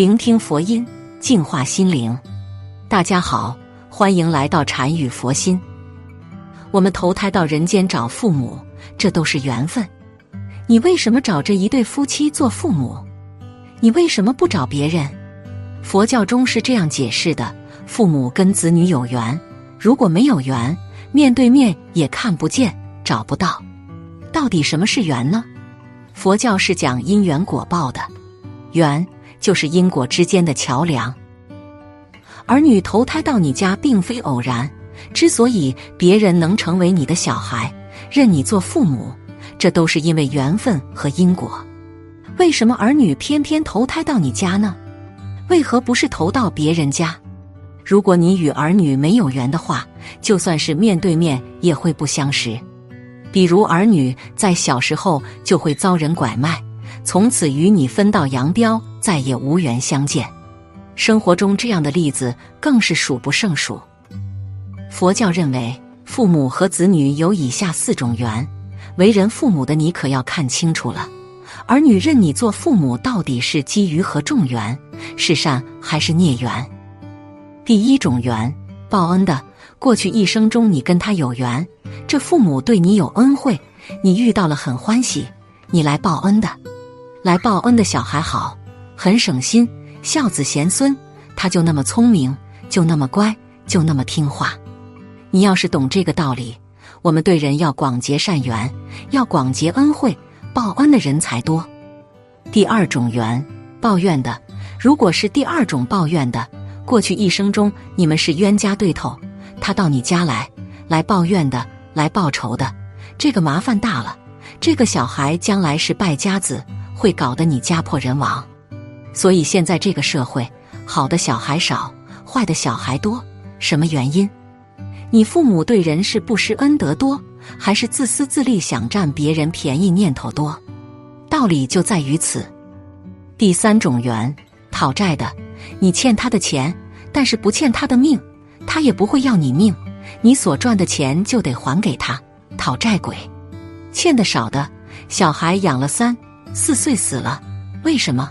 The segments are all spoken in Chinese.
聆听佛音，净化心灵。大家好，欢迎来到禅语佛心。我们投胎到人间找父母，这都是缘分。你为什么找这一对夫妻做父母？你为什么不找别人？佛教中是这样解释的：父母跟子女有缘，如果没有缘，面对面也看不见，找不到。到底什么是缘呢？佛教是讲因缘果报的，缘就是因果之间的桥梁。儿女投胎到你家并非偶然，之所以别人能成为你的小孩，认你做父母，这都是因为缘分和因果。为什么儿女偏偏投胎到你家呢？为何不是投到别人家？如果你与儿女没有缘的话，就算是面对面也会不相识。比如儿女在小时候就会遭人拐卖，从此与你分道扬镳，再也无缘相见。生活中这样的例子更是数不胜数。佛教认为，父母和子女有以下四种缘，为人父母的你可要看清楚了。儿女认你做父母，到底是基于何种缘？是善还是孽缘？第一种缘，报恩的。过去一生中，你跟他有缘，这父母对你有恩惠，你遇到了很欢喜，你来报恩的。来报恩的小孩好，很省心，孝子贤孙，他就那么聪明，就那么乖，就那么听话。你要是懂这个道理，我们对人要广结善缘，要广结恩惠，报恩的人才多。第二种缘，抱怨的。如果是第二种抱怨的，过去一生中你们是冤家对头。他到你家来，来抱怨的，来报仇的，这个麻烦大了。这个小孩将来是败家子，会搞得你家破人亡。所以现在这个社会，好的小孩少，坏的小孩多。什么原因？你父母对人是不施恩德多，还是自私自利、想占别人便宜念头多？道理就在于此。第三种缘，讨债的，你欠他的钱，但是不欠他的命。他也不会要你命，你所赚的钱就得还给他。讨债鬼，欠的少的小孩养了三四岁死了，为什么？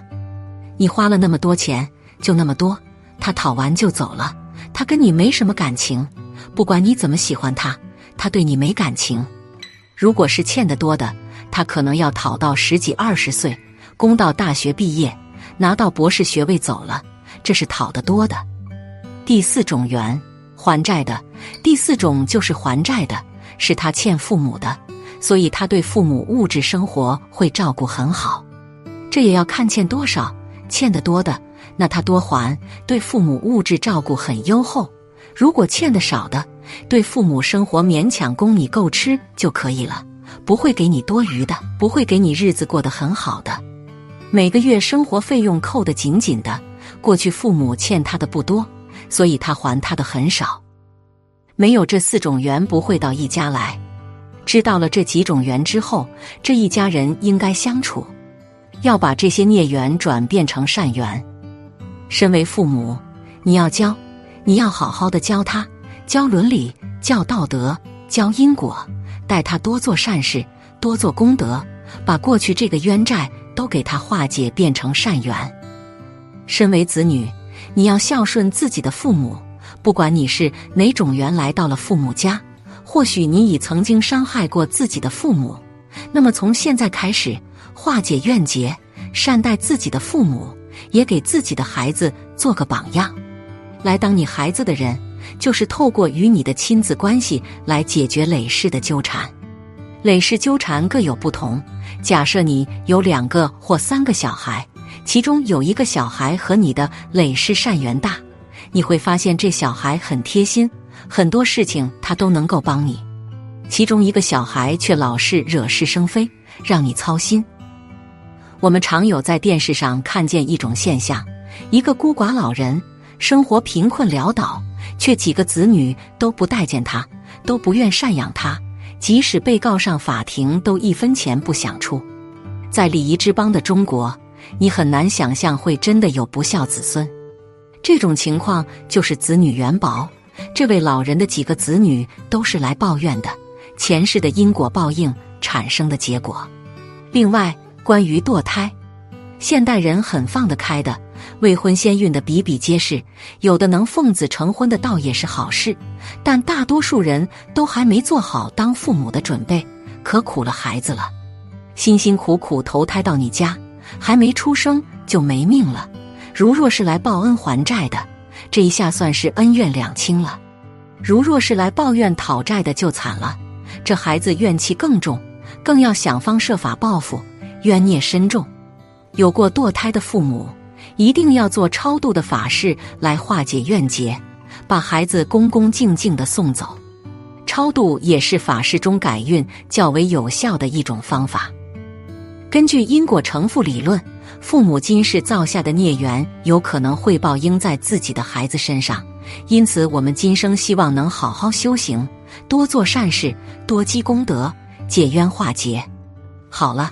你花了那么多钱，就那么多，他讨完就走了，他跟你没什么感情。不管你怎么喜欢他，他对你没感情。如果是欠的多的，他可能要讨到十几二十岁，供到大学毕业，拿到博士学位走了，这是讨得多的。第四种缘。还债的第四种就是还债的，是他欠父母的，所以他对父母物质生活会照顾很好。这也要看欠多少，欠的多的，那他多还，对父母物质照顾很优厚；如果欠的少的，对父母生活勉强供你够吃就可以了，不会给你多余的，不会给你日子过得很好的。每个月生活费用扣得紧紧的，过去父母欠他的不多。所以他还他的很少，没有这四种缘不会到一家来。知道了这几种缘之后，这一家人应该相处，要把这些孽缘转变成善缘。身为父母，你要教，你要好好的教他，教伦理，教道德，教因果，带他多做善事，多做功德，把过去这个冤债都给他化解，变成善缘。身为子女。你要孝顺自己的父母，不管你是哪种缘来到了父母家，或许你已曾经伤害过自己的父母，那么从现在开始化解怨结，善待自己的父母，也给自己的孩子做个榜样。来当你孩子的人，就是透过与你的亲子关系来解决累世的纠缠。累世纠缠各有不同，假设你有两个或三个小孩。其中有一个小孩和你的累世善缘大，你会发现这小孩很贴心，很多事情他都能够帮你。其中一个小孩却老是惹是生非，让你操心。我们常有在电视上看见一种现象：一个孤寡老人，生活贫困潦倒，却几个子女都不待见他，都不愿赡养他，即使被告上法庭，都一分钱不想出。在礼仪之邦的中国。你很难想象会真的有不孝子孙，这种情况就是子女缘薄。这位老人的几个子女都是来抱怨的，前世的因果报应产生的结果。另外，关于堕胎，现代人很放得开的，未婚先孕的比比皆是，有的能奉子成婚的倒也是好事，但大多数人都还没做好当父母的准备，可苦了孩子了。辛辛苦苦投胎到你家，还没出生就没命了。如若是来报恩还债的，这一下算是恩怨两清了；如若是来抱怨讨债的，就惨了。这孩子怨气更重，更要想方设法报复，冤孽深重。有过堕胎的父母。一定要做超度的法事来化解怨结，把孩子恭恭敬敬的送走。超度也是法事中改运较为有效的一种方法。根据因果成负理论，父母今世造下的孽缘有可能会报应在自己的孩子身上，因此我们今生希望能好好修行，多做善事，多积功德，解冤化结。好了，